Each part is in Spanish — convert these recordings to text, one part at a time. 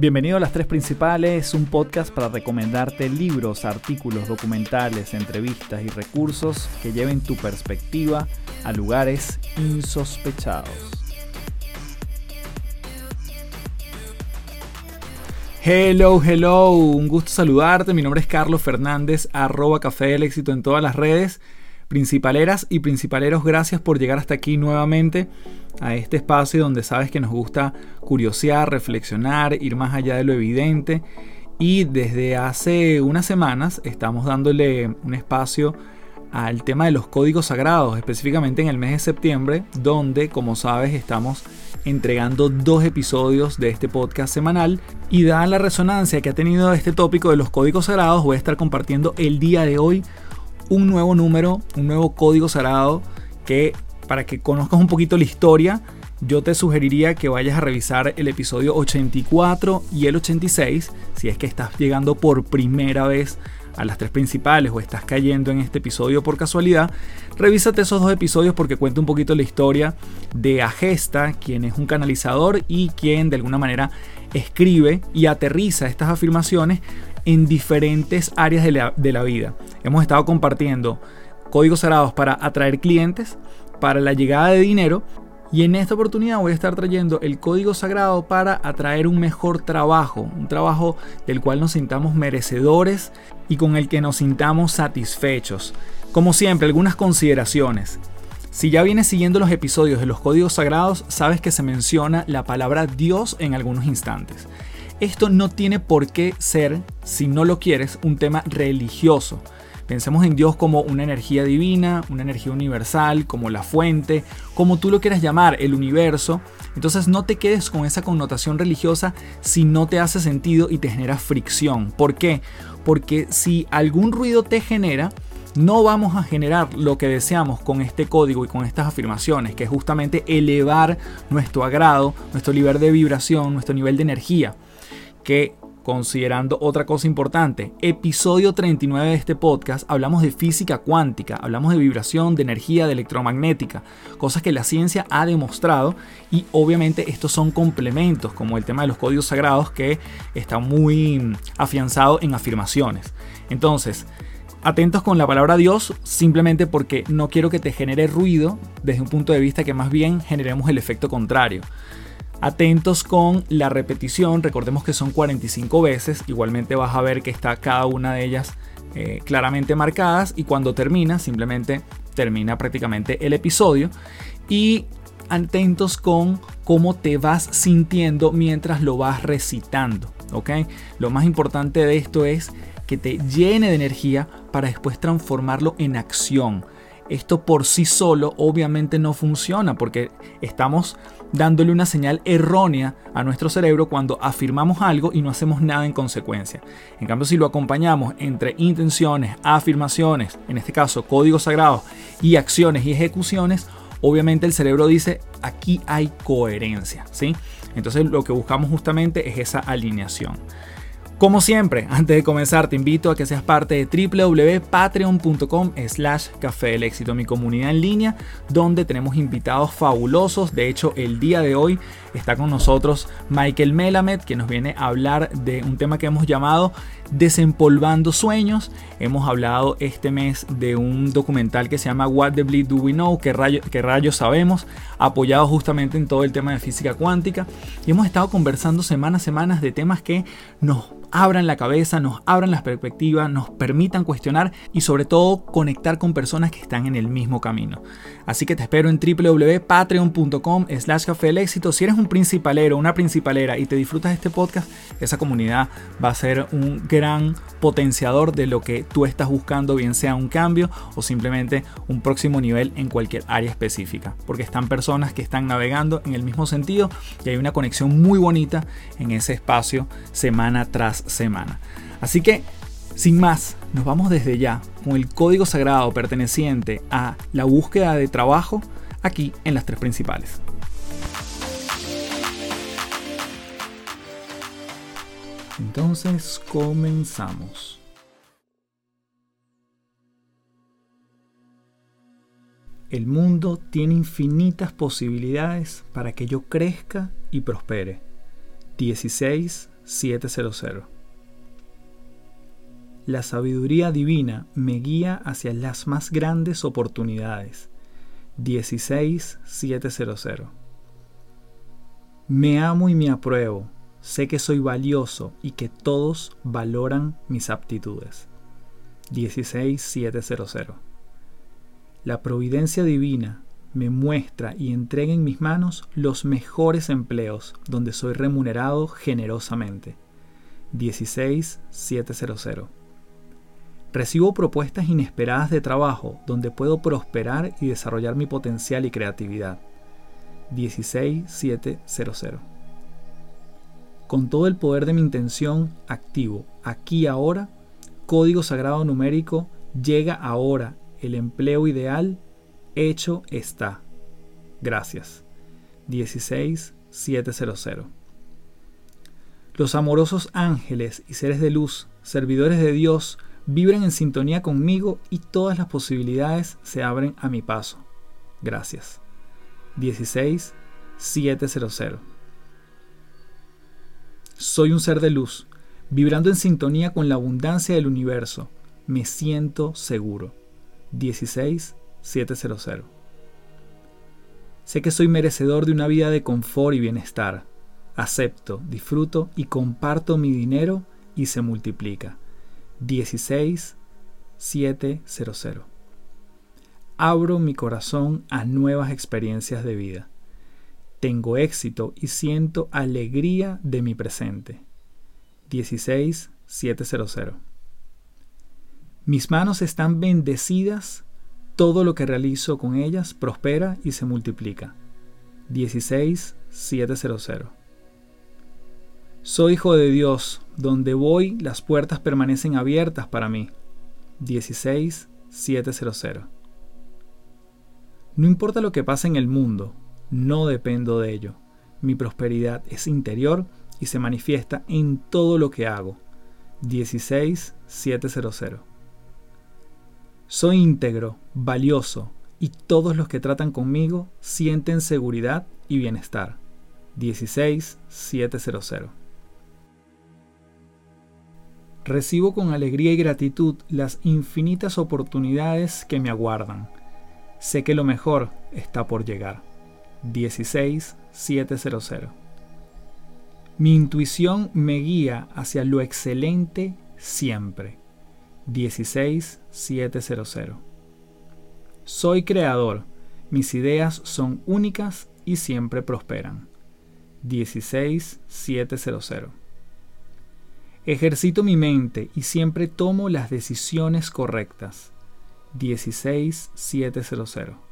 Bienvenido a Las Tres Principales, un podcast para recomendarte libros, artículos, documentales, entrevistas y recursos que lleven tu perspectiva a lugares insospechados. Hello, hello, un gusto saludarte. Mi nombre es Carlos Fernández, arroba Café del Éxito en todas las redes. Principaleras y principaleros, gracias por llegar hasta aquí nuevamente a este espacio donde sabes que nos gusta curiosear, reflexionar, ir más allá de lo evidente. Y desde hace unas semanas estamos dándole un espacio al tema de los códigos sagrados, específicamente en el mes de septiembre, donde, como sabes, estamos entregando dos episodios de este podcast semanal. Y dada la resonancia que ha tenido este tópico de los códigos sagrados, voy a estar compartiendo el día de hoy un nuevo número, un nuevo código sagrado que para que conozcas un poquito la historia, yo te sugeriría que vayas a revisar el episodio 84 y el 86 si es que estás llegando por primera vez a las tres principales o estás cayendo en este episodio por casualidad, revísate esos dos episodios porque cuenta un poquito la historia de Agesta, quien es un canalizador y quien de alguna manera escribe y aterriza estas afirmaciones en diferentes áreas de la, vida. Hemos estado compartiendo códigos cerrados para atraer clientes, para la llegada de dinero y en esta oportunidad voy a estar trayendo el código sagrado para atraer un mejor trabajo, un trabajo del cual nos sintamos merecedores y con el que nos sintamos satisfechos. Como siempre, algunas consideraciones. Si ya vienes siguiendo los episodios de los códigos sagrados, sabes que se menciona la palabra Dios en algunos instantes. Esto no tiene por qué ser, si no lo quieres, un tema religioso. Pensemos en Dios como una energía divina, una energía universal, como la fuente, como tú lo quieras llamar, el universo. Entonces no te quedes con esa connotación religiosa si no te hace sentido y te genera fricción. ¿Por qué? Porque si algún ruido te genera, no vamos a generar lo que deseamos con este código y con estas afirmaciones, que es justamente elevar nuestro agrado, nuestro nivel de vibración, nuestro nivel de energía que considerando otra cosa importante, episodio 39 de este podcast, hablamos de física cuántica, hablamos de vibración, de energía, de electromagnética, cosas que la ciencia ha demostrado y obviamente estos son complementos, como el tema de los códigos sagrados que está muy afianzado en afirmaciones. Entonces, atentos con la palabra Dios, simplemente porque no quiero que te genere ruido desde un punto de vista que más bien generemos el efecto contrario. Atentos con la repetición, recordemos que son 45 veces, igualmente vas a ver que está cada una de ellas eh, claramente marcadas y cuando termina, simplemente termina prácticamente el episodio. Y atentos con cómo te vas sintiendo mientras lo vas recitando, ¿ok? Lo más importante de esto es que te llene de energía para después transformarlo en acción. Esto por sí solo obviamente no funciona porque estamos dándole una señal errónea a nuestro cerebro cuando afirmamos algo y no hacemos nada en consecuencia. En cambio, si lo acompañamos entre intenciones, afirmaciones, en este caso códigos sagrados, y acciones y ejecuciones, obviamente el cerebro dice, aquí hay coherencia, ¿sí? Entonces lo que buscamos justamente es esa alineación. Como siempre, antes de comenzar te invito a que seas parte de www.patreon.com slash café del éxito, mi comunidad en línea, donde tenemos invitados fabulosos. De hecho, el día de hoy está con nosotros Michael Melamed, que nos viene a hablar de un tema que hemos llamado Desempolvando Sueños. Hemos hablado este mes de un documental que se llama What the Bleed Do We Know, que rayos sabemos, apoyado justamente en todo el tema de física cuántica. Y hemos estado conversando semanas, semanas de temas que nos abran la cabeza, nos abran las perspectivas, nos permitan cuestionar y sobre todo conectar con personas que están en el mismo camino. Así que te espero en www.patreon.com slash café éxito. Si eres un principalero, una principalera y te disfrutas de este podcast, esa comunidad va a ser un gran potenciador de lo que tú estás buscando, bien sea un cambio o simplemente un próximo nivel en cualquier área específica. Porque están personas que están navegando en el mismo sentido y hay una conexión muy bonita en ese espacio semana tras semana. Así que, sin más, nos vamos desde ya con el código sagrado perteneciente a la búsqueda de trabajo aquí en las tres principales. Entonces comenzamos. El mundo tiene infinitas posibilidades para que yo crezca y prospere. 16 700. La sabiduría divina me guía hacia las más grandes oportunidades. 16700. Me amo y me apruebo. Sé que soy valioso y que todos valoran mis aptitudes. 16700. La providencia divina me muestra y entrega en mis manos los mejores empleos donde soy remunerado generosamente. 16700. Recibo propuestas inesperadas de trabajo donde puedo prosperar y desarrollar mi potencial y creatividad. 16700. Con todo el poder de mi intención activo, aquí ahora, código sagrado numérico, llega ahora el empleo ideal, hecho está. Gracias. 16700. Los amorosos ángeles y seres de luz, servidores de Dios, vibran en sintonía conmigo y todas las posibilidades se abren a mi paso. Gracias. 16700. Soy un ser de luz, vibrando en sintonía con la abundancia del universo. Me siento seguro. 16700. Sé que soy merecedor de una vida de confort y bienestar. Acepto, disfruto y comparto mi dinero y se multiplica. 16700. Abro mi corazón a nuevas experiencias de vida. Tengo éxito y siento alegría de mi presente. 16700. Mis manos están bendecidas, todo lo que realizo con ellas prospera y se multiplica. 16700. Soy hijo de Dios, donde voy las puertas permanecen abiertas para mí. 16700. No importa lo que pase en el mundo, no dependo de ello. Mi prosperidad es interior y se manifiesta en todo lo que hago. 16700. Soy íntegro, valioso, y todos los que tratan conmigo sienten seguridad y bienestar. 16700. Recibo con alegría y gratitud las infinitas oportunidades que me aguardan. Sé que lo mejor está por llegar. 16700. Mi intuición me guía hacia lo excelente siempre. 16700. Soy creador. Mis ideas son únicas y siempre prosperan. 16700. Ejercito mi mente y siempre tomo las decisiones correctas. 16700.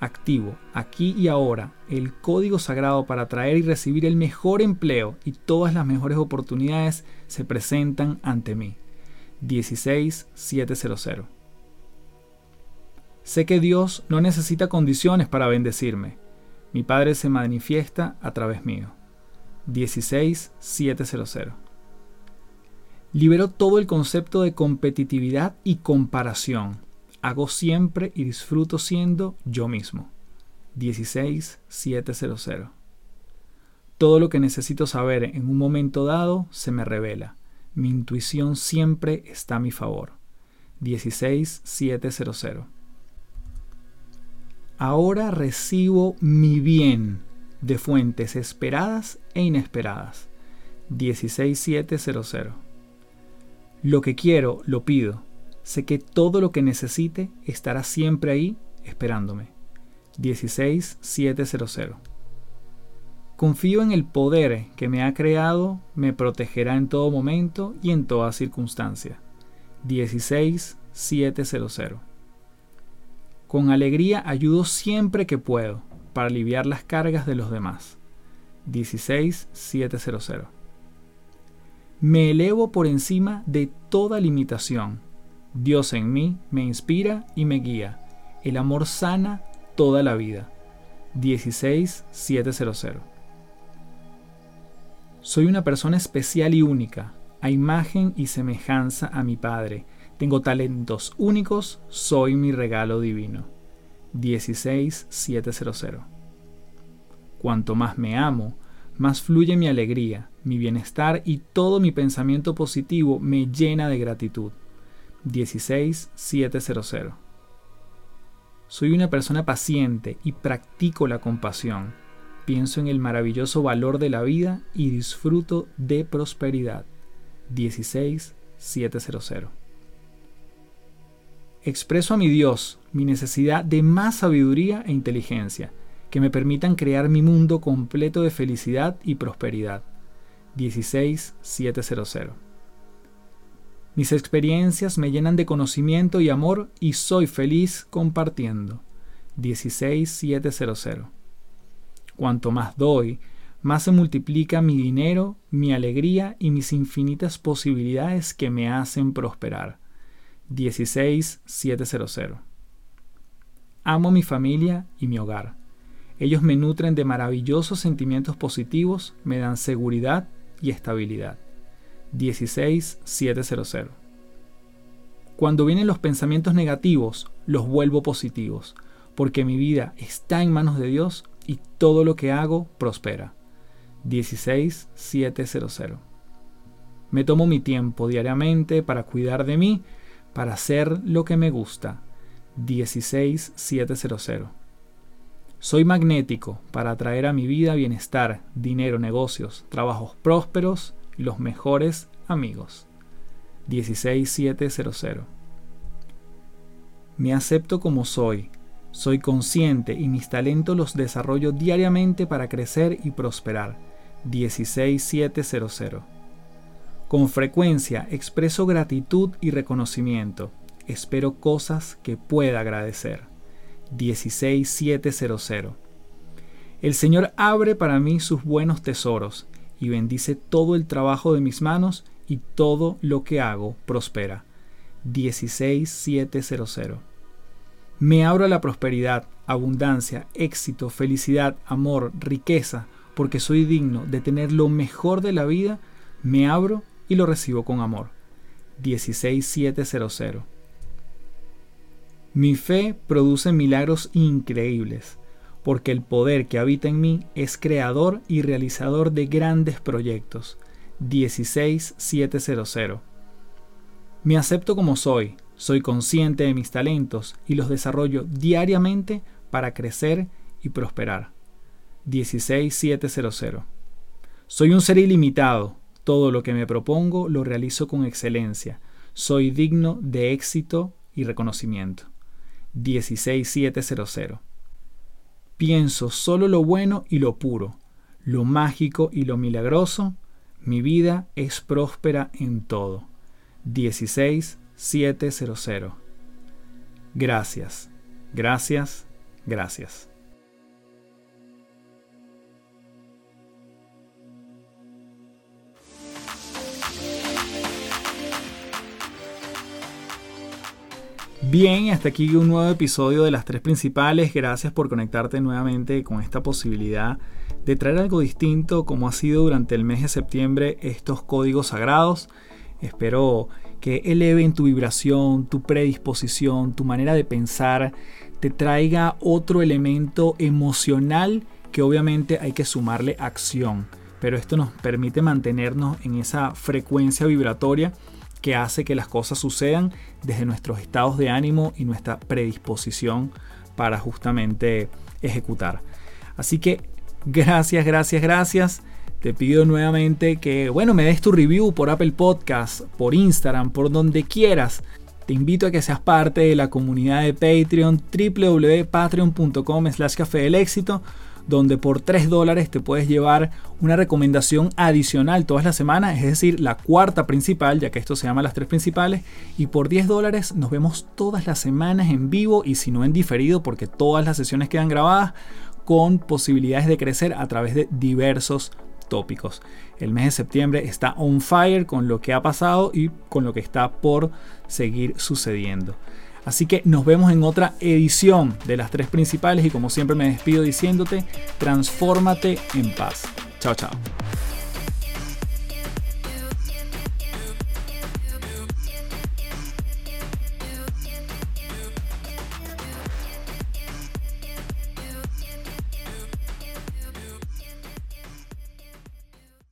Activo aquí y ahora el código sagrado para traer y recibir el mejor empleo y todas las mejores oportunidades se presentan ante mí. 16700. Sé que Dios no necesita condiciones para bendecirme. Mi Padre se manifiesta a través mío. 16700. Libero todo el concepto de competitividad y comparación. Hago siempre y disfruto siendo yo mismo. 16700. Todo lo que necesito saber en un momento dado se me revela. Mi intuición siempre está a mi favor. 16700. Ahora recibo mi bien de fuentes esperadas e inesperadas. 16700. Lo que quiero, lo pido. Sé que todo lo que necesite estará siempre ahí esperándome. 16700. Confío en el poder que me ha creado, me protegerá en todo momento y en toda circunstancia. 16700. Con alegría ayudo siempre que puedo para aliviar las cargas de los demás. 16700. Me elevo por encima de toda limitación. Dios en mí me inspira y me guía. El amor sana toda la vida. 16700. Soy una persona especial y única, a imagen y semejanza a mi Padre. Tengo talentos únicos, soy mi regalo divino. 16700. Cuanto más me amo, más fluye mi alegría mi bienestar y todo mi pensamiento positivo me llena de gratitud. 16700. Soy una persona paciente y practico la compasión. Pienso en el maravilloso valor de la vida y disfruto de prosperidad. 16700. Expreso a mi Dios mi necesidad de más sabiduría e inteligencia que me permitan crear mi mundo completo de felicidad y prosperidad. 16700. Mis experiencias me llenan de conocimiento y amor y soy feliz compartiendo. 16700. Cuanto más doy, más se multiplica mi dinero, mi alegría y mis infinitas posibilidades que me hacen prosperar. 16700. Amo mi familia y mi hogar. Ellos me nutren de maravillosos sentimientos positivos, me dan seguridad y estabilidad. 16700. Cuando vienen los pensamientos negativos, los vuelvo positivos, porque mi vida está en manos de Dios y todo lo que hago prospera. 16700. Me tomo mi tiempo diariamente para cuidar de mí, para hacer lo que me gusta. 16700. Soy magnético para atraer a mi vida bienestar, dinero, negocios, trabajos prósperos los mejores amigos. 16700. Me acepto como soy. Soy consciente y mis talentos los desarrollo diariamente para crecer y prosperar. 16700. Con frecuencia expreso gratitud y reconocimiento. Espero cosas que pueda agradecer. 16700. El Señor abre para mí sus buenos tesoros y bendice todo el trabajo de mis manos y todo lo que hago prospera. 16700. Me abro a la prosperidad, abundancia, éxito, felicidad, amor, riqueza, porque soy digno de tener lo mejor de la vida, me abro y lo recibo con amor. 16700. Mi fe produce milagros increíbles, porque el poder que habita en mí es creador y realizador de grandes proyectos. 16700. Me acepto como soy, soy consciente de mis talentos y los desarrollo diariamente para crecer y prosperar. 16700. Soy un ser ilimitado, todo lo que me propongo lo realizo con excelencia, soy digno de éxito y reconocimiento. 16700. Pienso solo lo bueno y lo puro, lo mágico y lo milagroso. Mi vida es próspera en todo. 16700. Gracias, gracias, gracias. Bien, hasta aquí un nuevo episodio de las tres principales. Gracias por conectarte nuevamente con esta posibilidad de traer algo distinto como ha sido durante el mes de septiembre estos códigos sagrados. Espero que eleven tu vibración, tu predisposición, tu manera de pensar, te traiga otro elemento emocional que obviamente hay que sumarle acción. Pero esto nos permite mantenernos en esa frecuencia vibratoria que hace que las cosas sucedan desde nuestros estados de ánimo y nuestra predisposición para justamente ejecutar. Así que gracias, gracias, gracias. Te pido nuevamente que, bueno, me des tu review por Apple Podcast, por Instagram, por donde quieras. Te invito a que seas parte de la comunidad de Patreon, www.patreon.com slash café del éxito donde por 3 dólares te puedes llevar una recomendación adicional todas las semanas, es decir, la cuarta principal, ya que esto se llama las tres principales, y por 10 dólares nos vemos todas las semanas en vivo y si no en diferido, porque todas las sesiones quedan grabadas, con posibilidades de crecer a través de diversos tópicos. El mes de septiembre está on fire con lo que ha pasado y con lo que está por seguir sucediendo. Así que nos vemos en otra edición de las tres principales y como siempre me despido diciéndote, transfórmate en paz. Chao, chao.